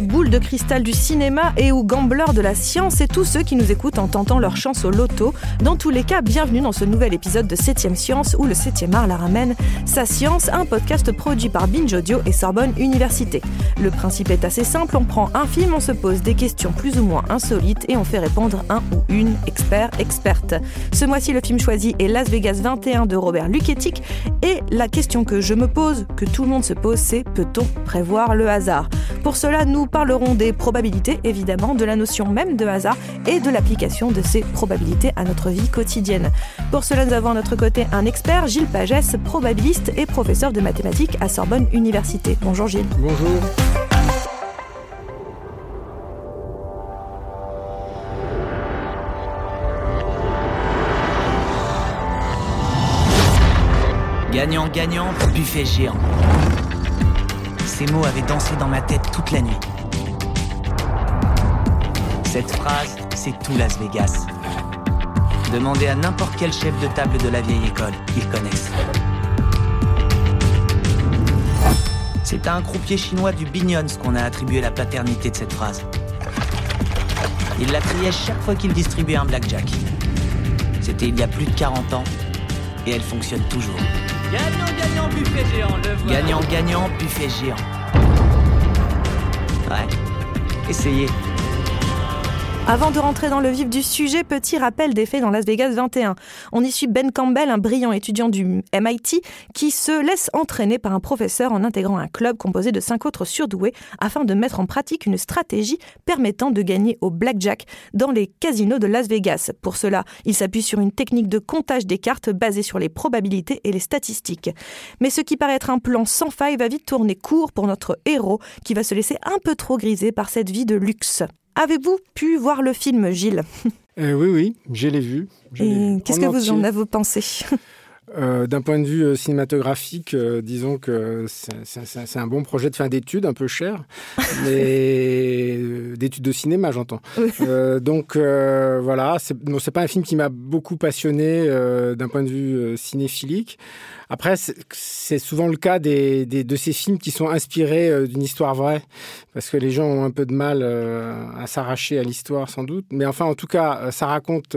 Boules de cristal du cinéma et ou gambleurs de la science et tous ceux qui nous écoutent en tentant leur chance au loto. Dans tous les cas, bienvenue dans ce nouvel épisode de 7ème Science où le 7ème art la ramène. Sa Science, un podcast produit par Binge Audio et Sorbonne Université. Le principe est assez simple, on prend un film, on se pose des questions plus ou moins insolites et on fait répondre un ou une expert, experte. Ce mois-ci, le film choisi est Las Vegas 21 de Robert Luketic et la question que je me pose, que tout le monde se pose, c'est peut-on prévoir le hasard? Pour cela, nous parlerons des probabilités, évidemment, de la notion même de hasard et de l'application de ces probabilités à notre vie quotidienne. Pour cela, nous avons à notre côté un expert, Gilles Pagès, probabiliste et professeur de mathématiques à Sorbonne Université. Bonjour Gilles. Bonjour. Gagnant, gagnant, buffet géant. Ces mots avaient dansé dans ma tête toute la nuit. Cette phrase, c'est tout Las Vegas. Demandez à n'importe quel chef de table de la vieille école, ils connaissent. C'est à un croupier chinois du Bignons qu'on a attribué la paternité de cette phrase. Il la criait chaque fois qu'il distribuait un blackjack. C'était il y a plus de 40 ans et elle fonctionne toujours. Gagnant, gagnant, buffet géant, le voilà. Gagnant, gagnant, buffet géant. Ouais, essayez. Avant de rentrer dans le vif du sujet, petit rappel des faits dans Las Vegas 21. On y suit Ben Campbell, un brillant étudiant du MIT, qui se laisse entraîner par un professeur en intégrant un club composé de cinq autres surdoués afin de mettre en pratique une stratégie permettant de gagner au blackjack dans les casinos de Las Vegas. Pour cela, il s'appuie sur une technique de comptage des cartes basée sur les probabilités et les statistiques. Mais ce qui paraît être un plan sans faille va vite tourner court pour notre héros qui va se laisser un peu trop griser par cette vie de luxe. Avez-vous pu voir le film, Gilles? Euh, Oui, oui, je l'ai vu. Qu'est-ce que vous en avez pensé? Euh, D'un point de vue euh, cinématographique, euh, disons que c'est un bon projet de fin d'études, un peu cher, mais d'études de cinéma, j'entends. donc voilà, c'est pas un film qui m'a beaucoup passionné d'un point de vue cinéphilique. Après, c'est souvent le cas des, des, de ces films qui sont inspirés d'une histoire vraie, parce que les gens ont un peu de mal à s'arracher à l'histoire, sans doute. Mais enfin, en tout cas, ça raconte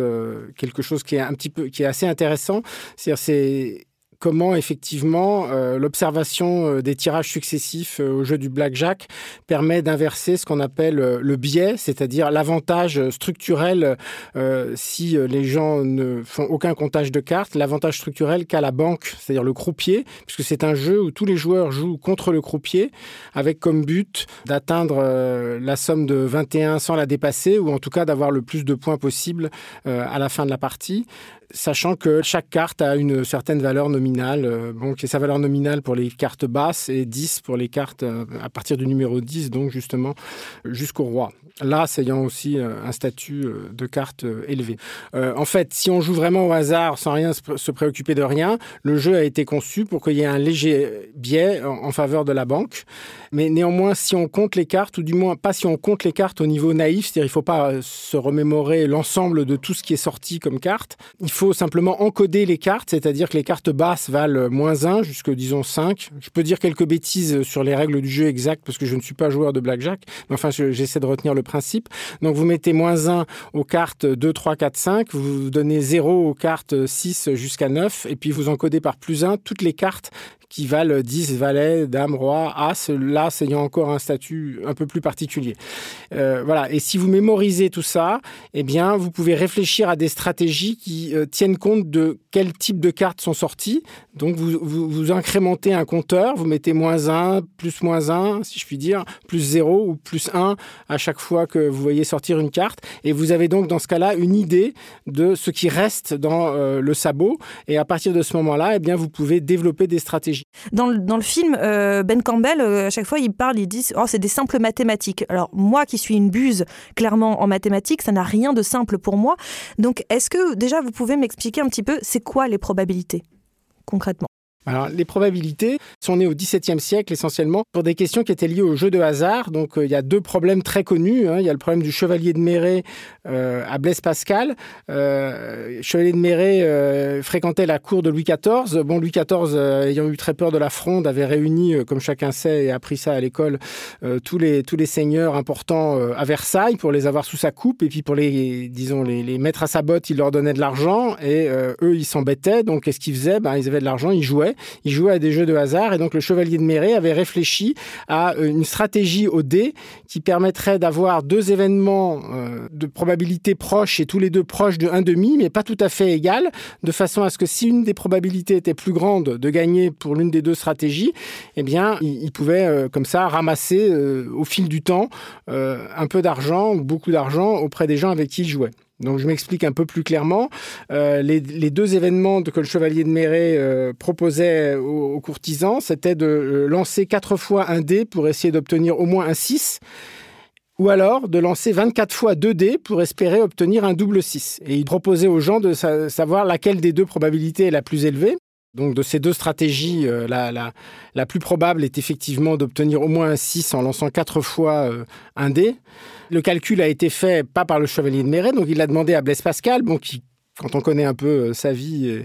quelque chose qui est un petit peu, qui est assez intéressant. C'est-à-dire, c'est et comment effectivement euh, l'observation euh, des tirages successifs euh, au jeu du blackjack permet d'inverser ce qu'on appelle le biais, c'est-à-dire l'avantage structurel si les gens ne font aucun comptage de cartes, l'avantage structurel qu'a la banque, c'est-à-dire le croupier, puisque c'est un jeu où tous les joueurs jouent contre le croupier avec comme but d'atteindre la somme de 21 sans la dépasser ou en tout cas d'avoir le plus de points possible à la fin de la partie sachant que chaque carte a une certaine valeur nominale. Euh, bon, qui est sa valeur nominale pour les cartes basses et 10 pour les cartes euh, à partir du numéro 10, donc justement jusqu'au roi. Là, ayant aussi euh, un statut de carte élevé. en fait, si on joue vraiment au hasard sans rien se préoccuper de rien, le jeu a été conçu pour qu'il y ait un léger biais en faveur de la banque. Mais néanmoins, si on compte les cartes, ou du moins pas si on compte les cartes au niveau naïf, c'est-à-dire il ne faut pas se remémorer l'ensemble de tout ce qui est sorti comme carte, il faut simplement encoder les cartes, c'est-à-dire que les cartes basses valent moins 1 jusque, disons, 5. Je peux dire quelques bêtises sur les règles du jeu exact parce que je ne suis pas joueur de blackjack, mais enfin, j'essaie de retenir le principe. Donc, vous mettez moins 1 aux cartes 2, 3, 4, 5, vous donnez 0 aux cartes 6 jusqu'à 9, et puis vous encodez par plus 1 toutes les cartes qui valent 10 valets, dame, roi, as, l'as ayant encore un statut un peu plus particulier. Euh, voilà. Et si vous mémorisez tout ça, eh bien, vous pouvez réfléchir à des stratégies qui euh, tiennent compte de quel type de cartes sont sorties. Donc, vous, vous, incrémentez un compteur, vous mettez moins 1, plus moins 1, si je puis dire, plus 0 ou plus 1 à chaque fois que vous voyez sortir une carte. Et vous avez donc, dans ce cas-là, une idée de ce qui reste dans euh, le sabot. Et à partir de ce moment-là, eh bien, vous pouvez développer des stratégies. Dans le, film, euh, Ben Campbell, euh, à chaque fois, il parle, il dit oh, c'est des simples mathématiques. Alors, moi qui suis une buse, clairement, en mathématiques, ça n'a rien de simple pour moi. Donc, est-ce que déjà, vous pouvez m'expliquer un petit peu, c'est quoi les probabilités, concrètement? Alors, les probabilités sont nées au XVIIe siècle essentiellement pour des questions qui étaient liées au jeu de hasard. Donc, euh, il y a deux problèmes très connus. Hein. Il y a le problème du chevalier de Méret euh, à Blaise Pascal. Euh, chevalier de Méret euh, fréquentait la cour de Louis XIV. Bon, Louis XIV, ayant eu très peur de la fronde, avait réuni, comme chacun sait et a appris ça à l'école, tous les tous les seigneurs importants à Versailles pour les avoir sous sa coupe et puis pour les disons les, les mettre à sa botte, il leur donnait de l'argent et eux ils s'embêtaient. Donc, qu'est-ce qu'ils faisaient? Ben, ils avaient de l'argent, ils jouaient il jouait à des jeux de hasard et donc le chevalier de Méret avait réfléchi à euh, une stratégie au dé qui permettrait d'avoir deux événements euh, de probabilité proches et tous les deux proches de 1,5 mais pas tout à fait égales, de façon à ce que si une des probabilités était plus grande de gagner pour l'une des deux stratégies, eh bien, il, pouvait euh, comme ça ramasser au fil du temps un peu d'argent ou beaucoup d'argent auprès des gens avec qui il jouait. Donc je m'explique un peu plus clairement. Euh, les, deux événements que le chevalier de Méret euh, proposait aux, courtisans, c'était de euh, lancer quatre fois un dé pour essayer d'obtenir au moins un 6, ou alors de lancer 24 fois 2 dés pour espérer obtenir un double 6. Et il proposait aux gens de savoir laquelle des deux probabilités est la plus élevée. Donc de ces deux stratégies, la, la, plus probable est effectivement d'obtenir au moins un 6 en lançant quatre fois un dé. Le calcul a été fait pas par le chevalier de Méret, donc il l'a demandé à Blaise Pascal, bon, qui, quand on connaît un peu euh, sa vie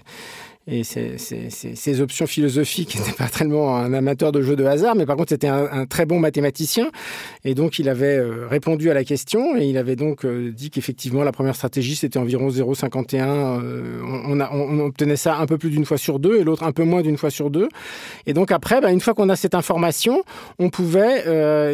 et ses, options philosophiques n'était pas tellement un amateur de jeux de hasard, mais par contre c'était un, très bon mathématicien. Et donc il avait euh, répondu à la question et il avait donc euh, dit qu'effectivement la première stratégie c'était environ 0,51. Euh, on, obtenait ça un peu plus d'une fois sur deux et l'autre un peu moins d'une fois sur deux. Et donc après, bah, une fois qu'on a cette information, on pouvait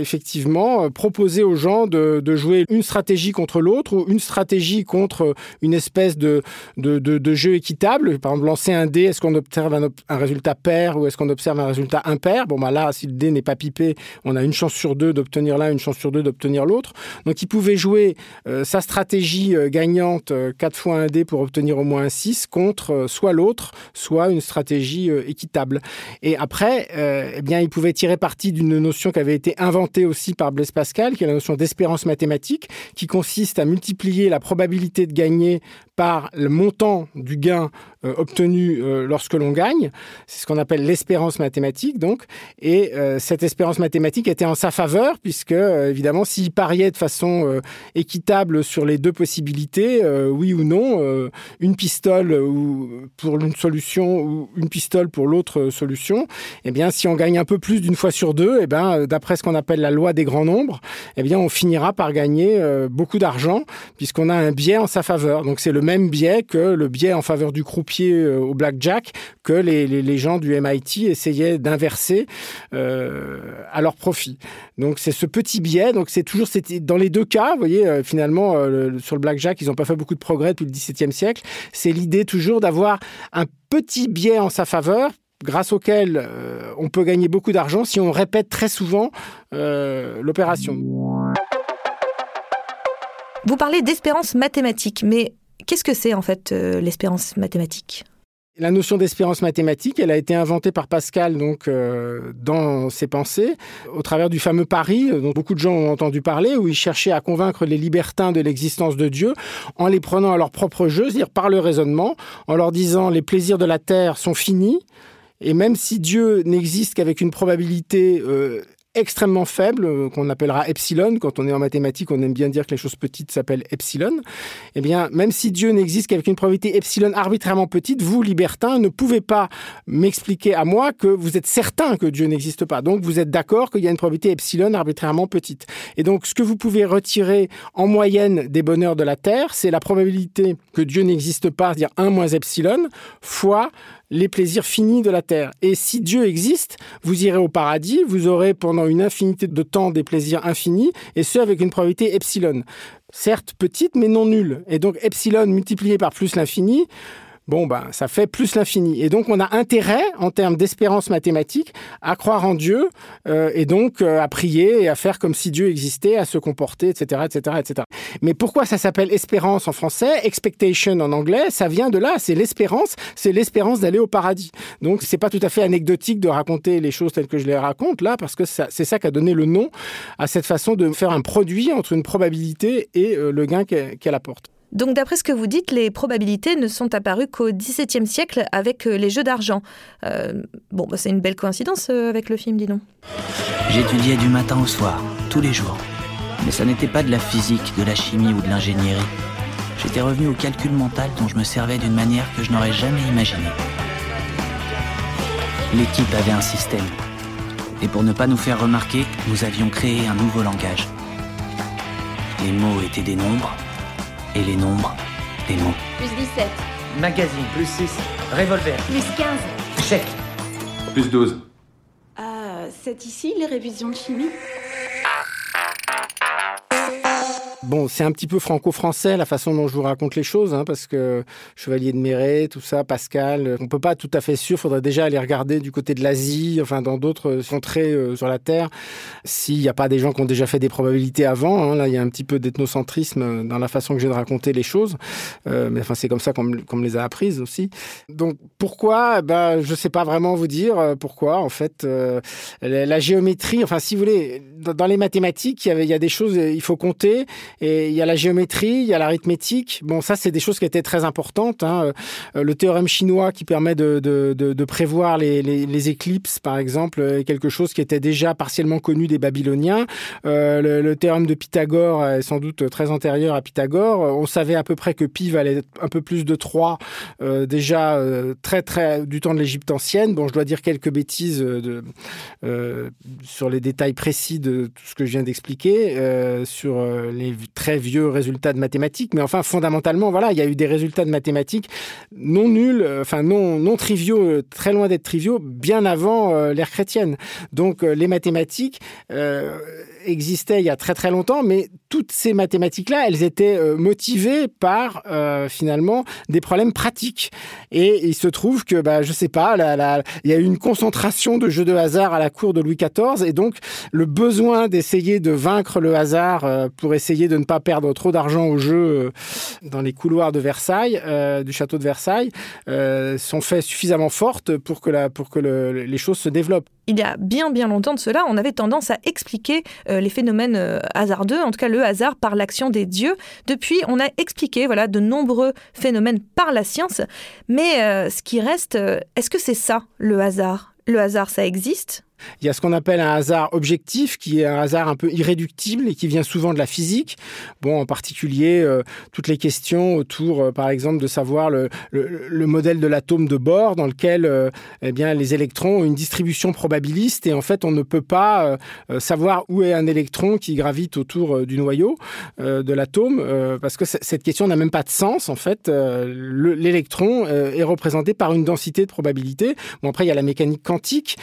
effectivement proposer aux gens de, jouer une stratégie contre l'autre ou une stratégie contre une espèce de, de jeu équitable. Par exemple, lancer un un est-ce qu'on observe un, résultat pair ou est-ce qu'on observe un résultat impair? Bon, bah là, si le dé n'est pas pipé, on a une chance sur deux d'obtenir l'un, une chance sur deux d'obtenir l'autre. Donc, il pouvait jouer euh, sa stratégie euh, gagnante 4 euh, fois un dé pour obtenir au moins un 6 contre soit l'autre, soit une stratégie équitable. Et après, eh bien, il pouvait tirer parti d'une notion qui avait été inventée aussi par Blaise Pascal, qui est la notion d'espérance mathématique, qui consiste à multiplier la probabilité de gagner par le montant du gain obtenu euh, lorsque l'on gagne. C'est ce qu'on appelle l'espérance mathématique, donc. Et euh, cette espérance mathématique était en sa faveur, puisque, évidemment, s'il pariait de façon équitable sur les deux possibilités, oui ou non, une pistole pour une solution ou une pistole pour l'autre solution, eh bien, si on gagne un peu plus d'une fois sur deux, eh bien, d'après ce qu'on appelle la loi des grands nombres, eh bien, on finira par gagner beaucoup d'argent, puisqu'on a un biais en sa faveur. Donc, c'est le même biais que le biais en faveur du croupier euh, au blackjack que les, gens du MIT essayaient d'inverser euh, à leur profit. Donc c'est ce petit biais. Donc c'est toujours dans les deux cas, vous voyez, euh, finalement sur le blackjack, ils n'ont pas fait beaucoup de progrès depuis le XVIIe siècle. C'est l'idée toujours d'avoir un petit biais en sa faveur grâce auquel on peut gagner beaucoup d'argent si on répète très souvent l'opération. Vous parlez d'espérance mathématique, mais qu'est-ce que c'est en fait euh, l'espérance mathématique? La notion d'espérance mathématique, elle a été inventée par Pascal donc euh, dans ses pensées au travers du fameux pari dont beaucoup de gens ont entendu parler où il cherchait à convaincre les libertins de l'existence de Dieu en les prenant à leur propre jeu, c'est-à-dire par le raisonnement, en leur disant les plaisirs de la terre sont finis et même si Dieu n'existe qu'avec une probabilité euh, extrêmement faible, euh, qu'on appellera epsilon. Quand on est en mathématiques, on aime bien dire que les choses petites s'appellent epsilon. Eh bien, même si Dieu n'existe qu'avec une probabilité epsilon arbitrairement petite, vous, libertins, ne pouvez pas m'expliquer à moi que vous êtes certain que Dieu n'existe pas. Donc, vous êtes d'accord qu'il y a une probabilité epsilon arbitrairement petite. Et donc, ce que vous pouvez retirer en moyenne des bonheurs de la Terre, c'est la probabilité que Dieu n'existe pas, c'est-à-dire 1 moins epsilon, fois les plaisirs finis de la terre. Et si Dieu existe, vous irez au paradis, vous aurez pendant une infinité de temps des plaisirs infinis, et ce avec une probabilité epsilon. Certes petite, mais non nulle. Et donc epsilon multiplié par plus l'infini, bon, ben, ça fait plus l'infini. Et donc, on a intérêt, en termes d'espérance mathématique, à croire en Dieu, euh, et donc euh, à prier et à faire comme si Dieu existait, à se comporter, etc., etc., etc. Mais pourquoi ça s'appelle espérance en français, expectation en anglais Ça vient de là, c'est l'espérance, c'est l'espérance d'aller au paradis. Donc, c'est pas tout à fait anecdotique de raconter les choses telles que je les raconte là, parce que c'est ça qui a donné le nom à cette façon de faire un produit entre une probabilité et euh, le gain qu'elle apporte. Donc d'après ce que vous dites, les probabilités ne sont apparues qu'au XVIIe siècle avec les jeux d'argent. bon, bah, c'est une belle coïncidence avec le film, dis donc. J'étudiais du matin au soir, tous les jours. Mais ça n'était pas de la physique, de la chimie ou de l'ingénierie. J'étais revenu au calcul mental dont je me servais d'une manière que je n'aurais jamais imaginée. L'équipe avait un système. Et pour ne pas nous faire remarquer, nous avions créé un nouveau langage. Les mots étaient des nombres, et les nombres, des mots. Plus 17. Magazine, plus 6. Revolver. Plus 15. Chèque. Plus 12. Euh, c'est ici les révisions de chimie? Bon, c'est un petit peu franco-français la façon dont je vous raconte les choses, hein, parce que Chevalier de Méret, tout ça, Pascal, on peut pas tout à fait sûr. Faudrait déjà aller regarder du côté de l'Asie, enfin dans d'autres contrées euh, sur la Terre, s'il n'y a pas des gens qui ont déjà fait des probabilités avant. Hein. là, il y a un petit peu d'ethnocentrisme dans la façon que j'ai de raconter les choses, euh, mais enfin c'est comme ça qu'on me, les a apprises aussi. Donc pourquoi? Eh Ben je sais pas vraiment vous dire euh, pourquoi. En fait, la, géométrie, enfin si vous voulez, dans, les mathématiques, il y, avait, il y a des choses, il faut compter. Et il y a la géométrie, il y a l'arithmétique. Bon, ça, c'est des choses qui étaient très importantes. Hein. Euh, le théorème chinois qui permet de, prévoir les, éclipses, par exemple, est quelque chose qui était déjà partiellement connu des Babyloniens. Euh, le, théorème de Pythagore est sans doute très antérieur à Pythagore. On savait à peu près que pi valait un peu plus de 3 euh, déjà très très du temps de l'Égypte ancienne. Bon, je dois dire quelques bêtises sur les détails précis de tout ce que je viens d'expliquer sur les très vieux résultats de mathématiques, mais enfin fondamentalement, voilà, il y a eu des résultats de mathématiques non nuls, euh, enfin non non triviaux, euh, très loin d'être triviaux, bien avant euh, l'ère chrétienne. Donc les mathématiques existaient il y a très très longtemps, mais toutes ces mathématiques-là, elles étaient motivées par finalement des problèmes pratiques. Et il se trouve que, bah, je sais pas, il y a eu une concentration de jeux de hasard à la cour de Louis XIV, et donc le besoin d'essayer de vaincre le hasard pour essayer de ne pas perdre trop d'argent au jeu euh, dans les couloirs de Versailles, euh, du château de Versailles, euh, sont faits suffisamment fortes pour que, la, pour que les choses se développent. Il y a bien bien longtemps de cela, on avait tendance à expliquer les phénomènes hasardeux, en tout cas le hasard par l'action des dieux. Depuis, on a expliqué voilà de nombreux phénomènes par la science, mais ce qui reste, est-ce que c'est ça le hasard? Le hasard, ça existe? Il y a ce qu'on appelle un hasard objectif, qui est un hasard un peu irréductible et qui vient souvent de la physique. Bon, en particulier, euh, toutes les questions autour, euh, par exemple, de savoir le, le, modèle de l'atome de Bohr, dans lequel euh, eh bien, les électrons ont une distribution probabiliste et en fait, on ne peut pas savoir où est un électron qui gravite autour du noyau de l'atome, parce que cette question n'a même pas de sens. En fait, l'électron est représenté par une densité de probabilité. Bon, après, il y a la mécanique quantique.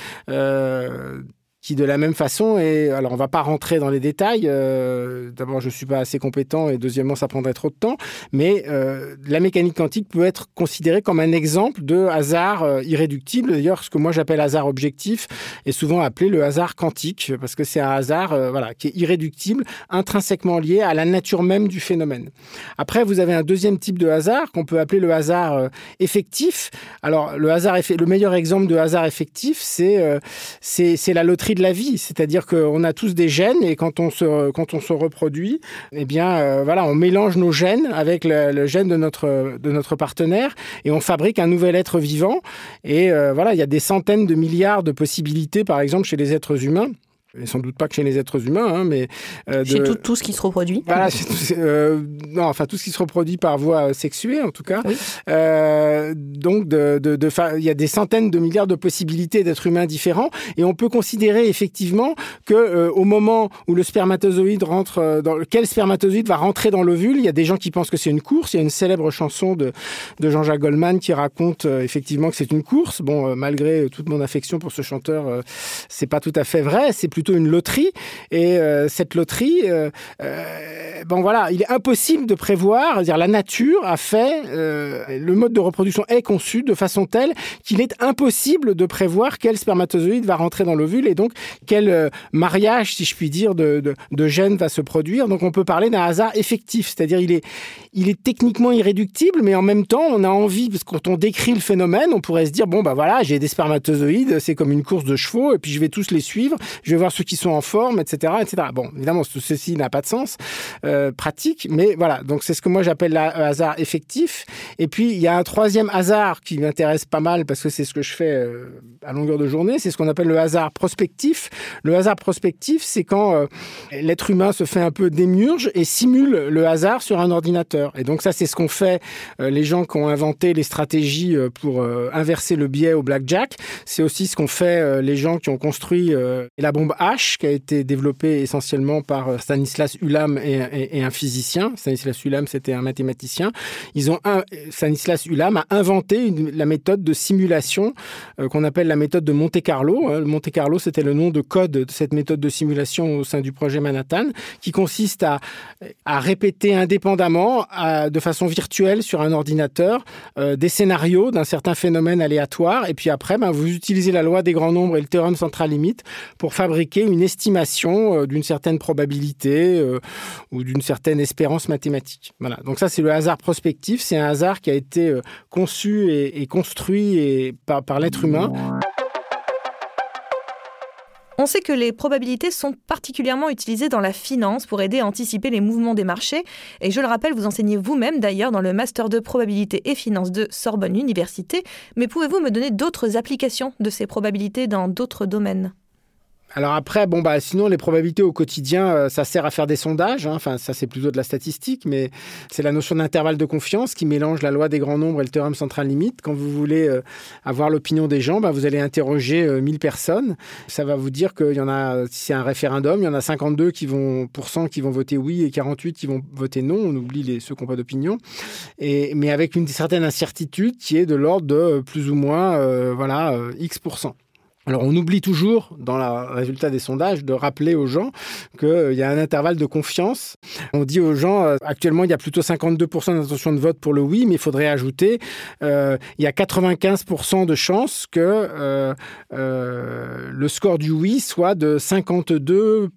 uh, qui de la même façon et alors on va pas rentrer dans les détails. Euh, d'abord, je suis pas assez compétent et deuxièmement, ça prendrait trop de temps. Mais euh, la mécanique quantique peut être considérée comme un exemple de hasard euh, irréductible. D'ailleurs, ce que moi j'appelle hasard objectif est souvent appelé le hasard quantique parce que c'est un hasard voilà qui est irréductible, intrinsèquement lié à la nature même du phénomène. Après, vous avez un deuxième type de hasard qu'on peut appeler le hasard effectif. Alors, le hasard le meilleur exemple de hasard effectif, c'est c'est la loterie de la vie, c'est-à-dire qu'on a tous des gènes et quand on se, quand on se reproduit, eh bien, euh, voilà, on mélange nos gènes avec le, gène de notre, de notre partenaire et on fabrique un nouvel être vivant. Et euh, voilà, il y a des centaines de milliards de possibilités, par exemple, chez les êtres humains et sans doute pas que chez les êtres humains, hein, mais euh, chez tout, tout, ce qui se reproduit. Voilà, euh, non, enfin tout ce qui se reproduit par voie sexuée en tout cas. Euh, donc, de, de, de il y a des centaines de milliards de possibilités d'êtres humains différents, et on peut considérer effectivement que euh, au moment où le spermatozoïde rentre, euh, dans quel spermatozoïde va rentrer dans l'ovule, il y a des gens qui pensent que c'est une course. Il y a une célèbre chanson de, de Jean-Jacques Goldman qui raconte effectivement que c'est une course. Bon, malgré toute mon affection pour ce chanteur, c'est pas tout à fait vrai. C'est plutôt une loterie. Et euh, cette loterie, euh, euh, voilà, il est impossible de prévoir. Dire la nature a fait, le mode de reproduction est conçu de façon telle qu'il est impossible de prévoir quel spermatozoïde va rentrer dans l'ovule et donc quel mariage, si je puis dire, de, de, gènes va se produire. Donc on peut parler d'un hasard effectif, c'est-à-dire il est, il est techniquement irréductible, mais en même temps on a envie, parce que quand on décrit le phénomène, on pourrait se dire bon bah voilà, j'ai des spermatozoïdes, c'est comme une course de chevaux, et puis je vais tous les suivre, je vais voir savoir ceux qui sont en forme, etc., etc. Bon, évidemment, tout ceci n'a pas de sens pratique, mais voilà. Donc c'est ce que moi j'appelle le hasard effectif. Et puis il y a un troisième hasard qui m'intéresse pas mal parce que c'est ce que je fais à longueur de journée. C'est ce qu'on appelle le hasard prospectif. Le hasard prospectif, c'est quand l'être humain se fait un peu démiurge et simule le hasard sur un ordinateur. Et donc ça, c'est ce qu'ont fait les gens qui ont inventé les stratégies pour inverser le biais au blackjack. C'est aussi ce qu'ont fait les gens qui ont construit la bombe H, qui a été développée essentiellement par Stanislas Ulam et, un physicien. Stanislas Ulam, c'était un mathématicien. Ils ont un, Stanislas Ulam a inventé la méthode de simulation qu'on appelle la méthode de Monte Carlo. Hein. Monte Carlo, c'était le nom de code de cette méthode de simulation au sein du projet Manhattan, qui consiste à, à répéter indépendamment, de façon virtuelle sur un ordinateur, des scénarios d'un certain phénomène aléatoire. Et puis après, ben, vous utilisez la loi des grands nombres et le théorème central limite pour fabriquer une estimation d'une certaine probabilité ou d'une certaine espérance mathématique. Voilà. Donc ça, c'est le hasard prospectif. C'est un hasard qui a été conçu et, construit par l'être humain. On sait que les probabilités sont particulièrement utilisées dans la finance pour aider à anticiper les mouvements des marchés. Et je le rappelle, vous enseignez vous-même d'ailleurs dans le Master de probabilité et finance de Sorbonne Université. Mais pouvez-vous me donner d'autres applications de ces probabilités dans d'autres domaines? Alors après, bon bah sinon les probabilités au quotidien, euh, ça sert à faire des sondages. Hein. Enfin, ça c'est plutôt de la statistique, mais c'est la notion d'intervalle de confiance qui mélange la loi des grands nombres et le théorème central limite. Quand vous voulez euh, avoir l'opinion des gens, bah, vous allez interroger 1000 euh, personnes. Ça va vous dire qu'il y en a, si c'est un référendum, il y en a 52 qui vont qui vont voter oui et 48 qui vont voter non. On oublie les, ceux qui n'ont pas d'opinion. Et mais avec une certaine incertitude qui est de l'ordre de plus ou moins voilà x alors on oublie toujours dans le résultat des sondages de rappeler aux gens qu'il y a un intervalle de confiance. On dit aux gens, euh, actuellement il y a plutôt 52% d'intention de vote pour le oui, mais il faudrait ajouter, euh, il y a 95% de chances que euh, le score du oui soit de 52%,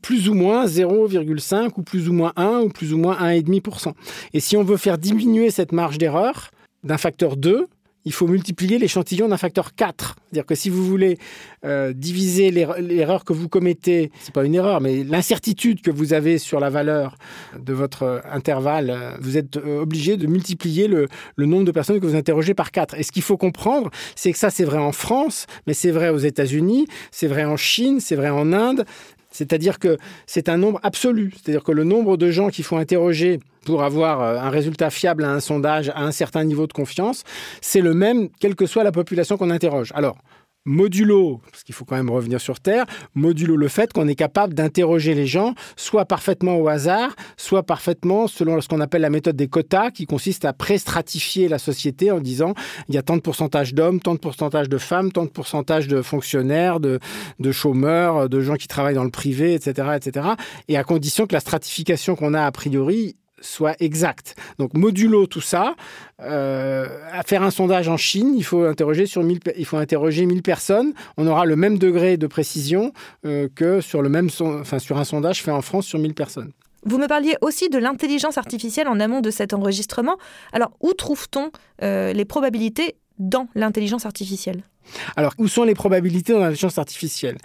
plus ou moins 0,5 ou plus ou moins 1 ou plus ou moins 1,5%. Et si on veut faire diminuer cette marge d'erreur d'un facteur 2, il faut multiplier l'échantillon d'un facteur 4. C'est-à-dire que si vous voulez euh, diviser l'erreur que vous commettez, c'est pas une erreur, mais l'incertitude que vous avez sur la valeur de votre intervalle, euh, vous êtes euh, obligé de multiplier le, le, nombre de personnes que vous interrogez par 4. Et ce qu'il faut comprendre, c'est que ça, c'est vrai en France, mais c'est vrai aux États-Unis, c'est vrai en Chine, c'est vrai en Inde. C'est-à-dire que c'est un nombre absolu. C'est-à-dire que le nombre de gens qu'il faut interroger pour avoir euh, un résultat fiable à un sondage à un certain niveau de confiance, c'est le même quelle que soit la population qu'on interroge. Alors, modulo, parce qu'il faut quand même revenir sur Terre, modulo le fait qu'on est capable d'interroger les gens, soit parfaitement au hasard, soit parfaitement selon ce qu'on appelle la méthode des quotas, qui consiste à pré-stratifier la société en disant il y a tant de pourcentage d'hommes, tant de pourcentage de femmes, tant de pourcentage de fonctionnaires, de, de chômeurs, de gens qui travaillent dans le privé, etc., etc. Et à condition que la stratification qu'on a a priori soit exact. Donc modulo tout ça, euh, à faire un sondage en Chine, il faut interroger sur 1000 il faut interroger 1000 personnes, on aura le même degré de précision euh, que sur le même enfin sur un sondage fait en France sur 1000 personnes. Vous me parliez aussi de l'intelligence artificielle en amont de cet enregistrement. Alors, où trouve-t-on euh, les probabilités dans l'intelligence artificielle? Alors, où sont les probabilités dans l'intelligence artificielle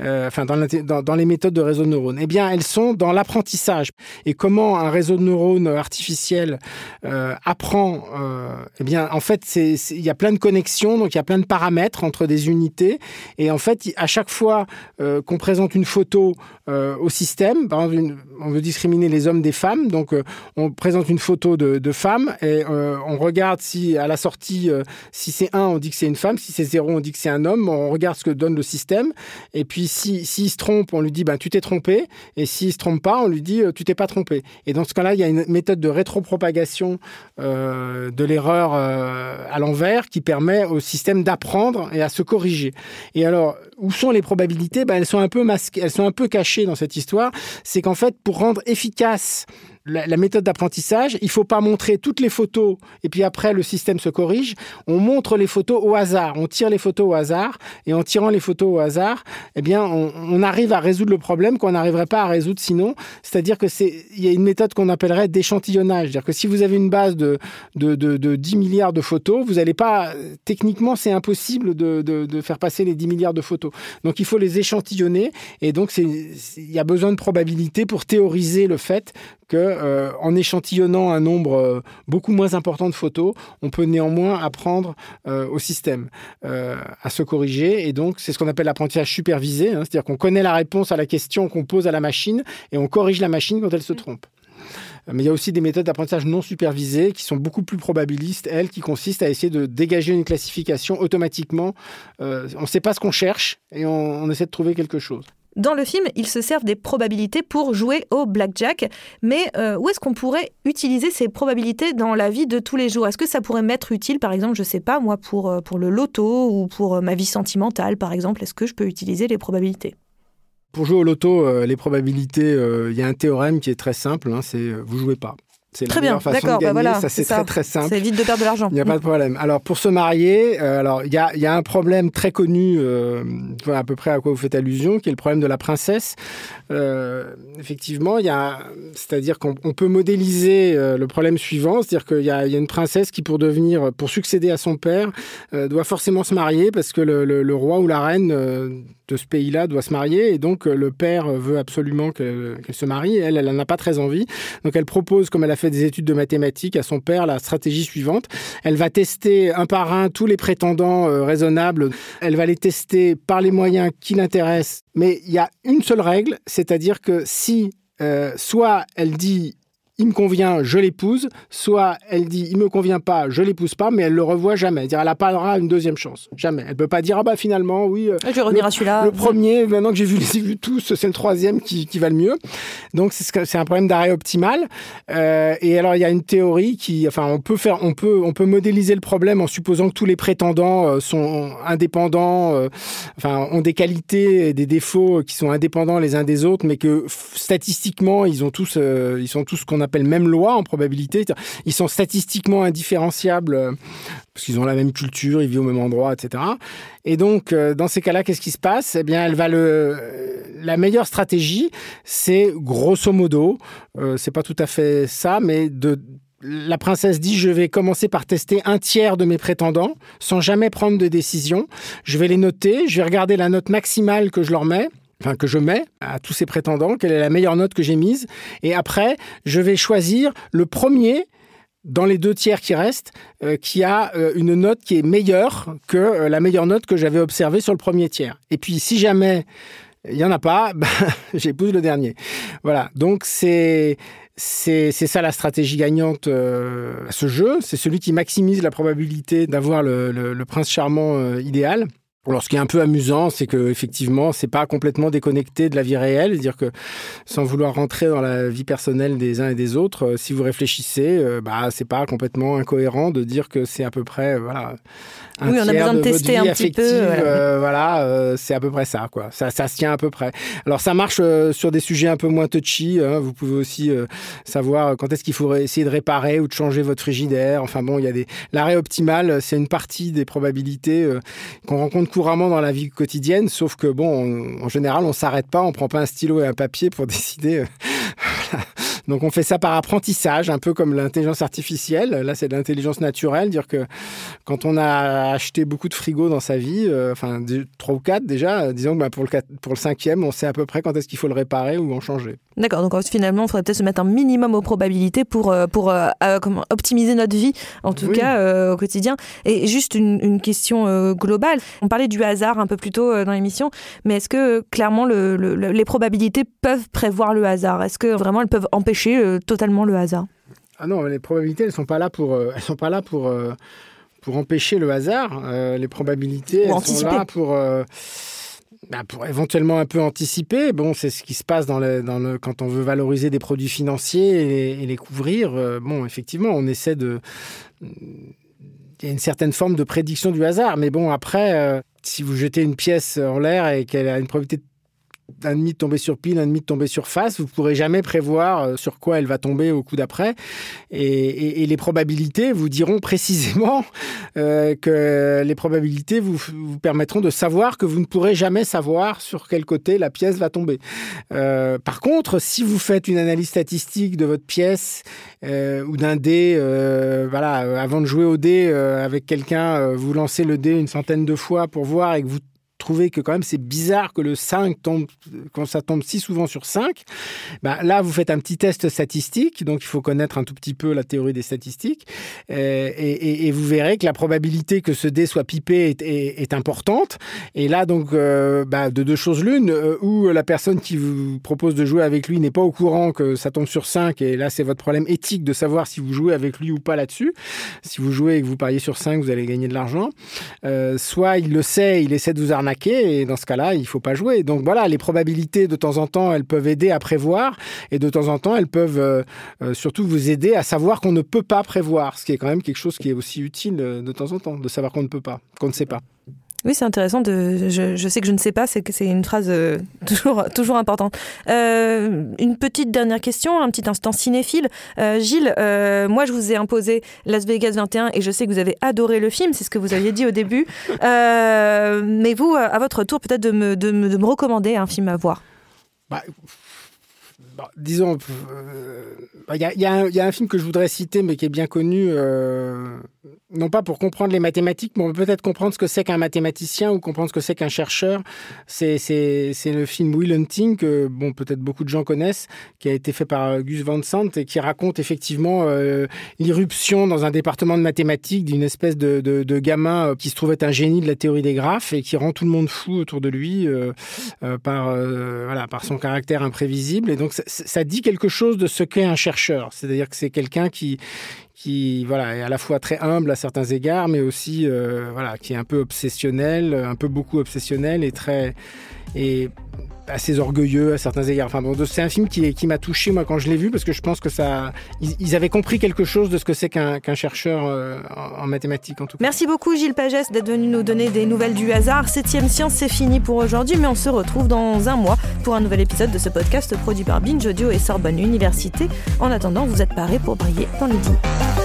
euh, Enfin, dans, les méthodes de réseau de neurones? Eh bien, elles sont dans l'apprentissage. Et comment un réseau de neurones artificiel euh, apprend euh, Eh bien, en fait, il y a plein de connexions, donc il y a plein de paramètres entre des unités. Et en fait, à chaque fois qu'on présente une photo au système, on veut discriminer les hommes des femmes, donc on présente une photo de, de femme et on regarde si à la sortie, si c'est 1, on dit que c'est une femme, si c'est 0, on dit que c'est un homme, on regarde ce que donne le système, et puis s'il si, se trompe, on lui dit ben, tu t'es trompé, et s'il se trompe pas, on lui dit euh, tu t'es pas trompé. Et dans ce cas-là, il y a une méthode de rétropropagation euh, de l'erreur euh, à l'envers qui permet au système d'apprendre et à se corriger. Et alors, où sont les probabilités? Ben, Elles sont un peu masquées, elles sont un peu cachées dans cette histoire. C'est qu'en fait, pour rendre efficace la, méthode d'apprentissage, il faut pas montrer toutes les photos et puis après le système se corrige. On montre les photos au hasard, on tire les photos au hasard et en tirant les photos au hasard, eh bien, on, arrive à résoudre le problème qu'on n'arriverait pas à résoudre sinon. C'est-à-dire que c'est, il y a une méthode qu'on appellerait d'échantillonnage. C'est-à-dire que si vous avez une base de, de, de, 10 milliards de photos, vous n'allez pas, techniquement, c'est impossible de, de, faire passer les 10 milliards de photos. Donc, il faut les échantillonner et donc, il y a besoin de probabilité pour théoriser le fait que euh, en échantillonnant un nombre euh, beaucoup moins important de photos, on peut néanmoins apprendre euh, au système à se corriger. Et donc, c'est ce qu'on appelle l'apprentissage supervisé, hein. c'est-à-dire qu'on connaît la réponse à la question qu'on pose à la machine et on corrige la machine quand elle se trompe. Mais il y a aussi des méthodes d'apprentissage non supervisées qui sont beaucoup plus probabilistes, elles, qui consistent à essayer de dégager une classification automatiquement. on ne sait pas ce qu'on cherche et on essaie de trouver quelque chose. Dans le film, ils se servent des probabilités pour jouer au blackjack, mais euh, où est-ce qu'on pourrait utiliser ces probabilités dans la vie de tous les jours? Est-ce que ça pourrait m'être utile, par exemple, je sais pas, moi, pour, euh, pour le loto ou pour euh, ma vie sentimentale, par exemple? Est-ce que je peux utiliser les probabilités? Pour jouer au loto, les probabilités, il y a un théorème qui est très simple, hein, c'est vous jouez pas. C'est très bien, d'accord. Bah voilà, ça c'est très très simple. C'est vite de perdre de l'argent. Il n'y a pas de problème. Alors pour se marier, euh, alors il y a, y a, un problème très connu, euh, à peu près à quoi vous faites allusion, qui est le problème de la princesse. Euh, effectivement, il y a, c'est-à-dire qu'on peut modéliser le problème suivant, c'est-à-dire qu'il y, y, a une princesse qui pour devenir, pour succéder à son père, doit forcément se marier parce que le, le, le roi ou la reine de ce pays-là doit se marier et donc le père veut absolument qu'elle se marie. Elle, elle n'en a pas très envie, donc elle propose, comme elle a fait des études de mathématiques à son père la stratégie suivante. Elle va tester un par un tous les prétendants euh, raisonnables. Elle va les tester par les moyens qui l'intéressent. Mais il y a une seule règle, c'est-à-dire que si euh, soit elle dit il me convient, je l'épouse, soit elle dit il me convient pas, je l'épouse pas, mais elle le revoit jamais. dire elle n'a pas une deuxième chance, jamais. Elle peut pas dire ah bah finalement oui. Euh, je vais revenir à celui-là. Le premier, maintenant que j'ai vu tous, c'est le troisième qui, qui, va le mieux. Donc c'est un problème d'arrêt optimal. Euh, et alors il y a une théorie qui, enfin on peut faire, on peut, on peut modéliser le problème en supposant que tous les prétendants euh, sont indépendants, euh, enfin ont des qualités et des défauts qui sont indépendants les uns des autres, mais que statistiquement ils ont tous, ils sont tous ce qu'on appelle même loi en probabilité. Ils sont statistiquement indifférenciables euh, parce qu'ils ont la même culture, ils vivent au même endroit, etc. Et donc, euh, dans ces cas-là, qu'est-ce qui se passe? Eh bien, elle va le. Euh, la meilleure stratégie, c'est grosso modo, c'est pas tout à fait ça, mais de la princesse dit je vais commencer par tester un tiers de mes prétendants sans jamais prendre de décision. Je vais les noter, je vais regarder la note maximale que je leur mets enfin que je mets à tous ces prétendants, quelle est la meilleure note que j'ai mise, et après je vais choisir le premier dans les deux tiers qui restent, euh, qui a euh, une note qui est meilleure que euh, la meilleure note que j'avais observée sur le premier tiers. Et puis si jamais il n'y en a pas, ben, j'épouse le dernier. Voilà, donc c'est ça la stratégie gagnante à ce jeu. C'est celui qui maximise la probabilité d'avoir le, prince charmant idéal. Alors, ce qui est un peu amusant, c'est que effectivement, c'est pas complètement déconnecté de la vie réelle, c'est-à-dire que sans vouloir rentrer dans la vie personnelle des uns et des autres, euh, si vous réfléchissez, euh, bah c'est pas complètement incohérent de dire que c'est à peu près euh, voilà un oui, on a besoin de, tester un petit peu. voilà, c'est à peu près ça quoi. Ça, ça se tient à peu près. Alors ça marche sur des sujets un peu moins touchy. Hein. Vous pouvez aussi savoir quand est-ce qu'il faut essayer de réparer ou de changer votre frigidaire. Enfin bon, il y a des l'arrêt optimal, c'est une partie des probabilités qu'on rencontre couramment dans la vie quotidienne, sauf que bon, en général, on s'arrête pas, on prend pas un stylo et un papier pour décider. Euh, Donc on fait ça par apprentissage, un peu comme l'intelligence artificielle. Là, c'est de l'intelligence naturelle, dire que quand on a acheté beaucoup de frigos dans sa vie, euh, enfin trois ou quatre déjà, disons que bah, pour, le, pour le cinquième, on sait à peu près quand est-ce qu'il faut le réparer ou en changer. D'accord, donc finalement, il faudrait peut-être se mettre un minimum aux probabilités pour, euh, pour euh, comment, optimiser notre vie, en tout cas au quotidien. Et juste une, question globale, on parlait du hasard un peu plus tôt dans l'émission, mais est-ce que clairement le, les probabilités peuvent prévoir le hasard? Est-ce que vraiment elles peuvent empêcher euh, totalement le hasard Ah non, les probabilités, elles sont pas là pour, euh, elles sont pas là pour, euh, pour empêcher le hasard. les probabilités, elles sont là pour bah, pour éventuellement un peu anticiper, bon, c'est ce qui se passe dans le, dans le, quand on veut valoriser des produits financiers et, les couvrir. bon, effectivement, on essaie de. Il y a une certaine forme de prédiction du hasard, mais bon, après, si vous jetez une pièce en l'air et qu'elle a une probabilité un demi de tomber sur pile, un demi de tomber sur face. Vous ne pourrez jamais prévoir euh, sur quoi elle va tomber au coup d'après. Et, les probabilités vous diront précisément euh, que les probabilités vous, vous, permettront de savoir que vous ne pourrez jamais savoir sur quel côté la pièce va tomber. Euh, par contre, si vous faites une analyse statistique de votre pièce ou d'un dé, voilà, avant de jouer au dé avec quelqu'un, vous lancez le dé une centaine de fois pour voir et que vous trouver que quand même c'est bizarre que le 5 tombe, quand ça tombe si souvent sur 5, bah, là vous faites un petit test statistique, donc il faut connaître un tout petit peu la théorie des statistiques, euh, et, vous verrez que la probabilité que ce dé soit pipé est, importante. Et là donc euh, bah, de deux choses l'une, euh, ou la personne qui vous propose de jouer avec lui n'est pas au courant que ça tombe sur 5, et là c'est votre problème éthique de savoir si vous jouez avec lui ou pas là-dessus. Si vous jouez et que vous pariez sur 5, vous allez gagner de l'argent. soit il le sait, il essaie de vous arnaquer et dans ce cas-là, il ne faut pas jouer. Donc voilà, les probabilités de temps en temps, elles peuvent aider à prévoir et de temps en temps, elles peuvent euh, euh, surtout vous aider à savoir qu'on ne peut pas prévoir, ce qui est quand même quelque chose qui est aussi utile euh, de temps en temps, de savoir qu'on ne peut pas, qu'on ne sait pas. Oui, c'est intéressant. De, je, sais que je ne sais pas, c'est que c'est une phrase euh, toujours, toujours importante. Euh, une petite dernière question, un petit instant cinéphile. Euh, Gilles, moi, je vous ai imposé Las Vegas 21 et je sais que vous avez adoré le film, c'est ce que vous aviez dit au début. mais vous, à votre tour, peut-être de me, de, me, de me recommander un film à voir. Bah, bah, disons, il y, y, a un film que je voudrais citer, mais qui est bien connu, non pas pour comprendre les mathématiques, mais peut-être comprendre ce que c'est qu'un mathématicien ou comprendre ce que c'est qu'un chercheur. C'est, le film Will Hunting, que bon, peut-être beaucoup de gens connaissent, qui a été fait par Gus Van Sant et qui raconte effectivement euh, l'irruption dans un département de mathématiques d'une espèce de, de, gamin euh, qui se trouvait un génie de la théorie des graphes et qui rend tout le monde fou autour de lui euh, par, voilà, par son caractère imprévisible. Et donc ça dit quelque chose de ce qu'est un chercheur. C'est-à-dire que c'est quelqu'un qui, qui voilà, est à la fois très humble à certains égards, mais aussi euh, voilà, qui est un peu obsessionnel, un peu beaucoup obsessionnel et très et assez orgueilleux à certains égards. Enfin bon, c'est un film qui, qui m'a touché moi quand je l'ai vu parce que je pense que ça, ils, avaient compris quelque chose de ce que c'est qu'un chercheur euh, en, mathématiques en tout cas. Merci beaucoup Gilles Pagès d'être venu nous donner des nouvelles du hasard. Septième science, c'est fini pour aujourd'hui, mais on se retrouve dans un mois pour un nouvel épisode de ce podcast produit par Binge Audio et Sorbonne Université. En attendant, vous êtes parés pour briller dans dîners.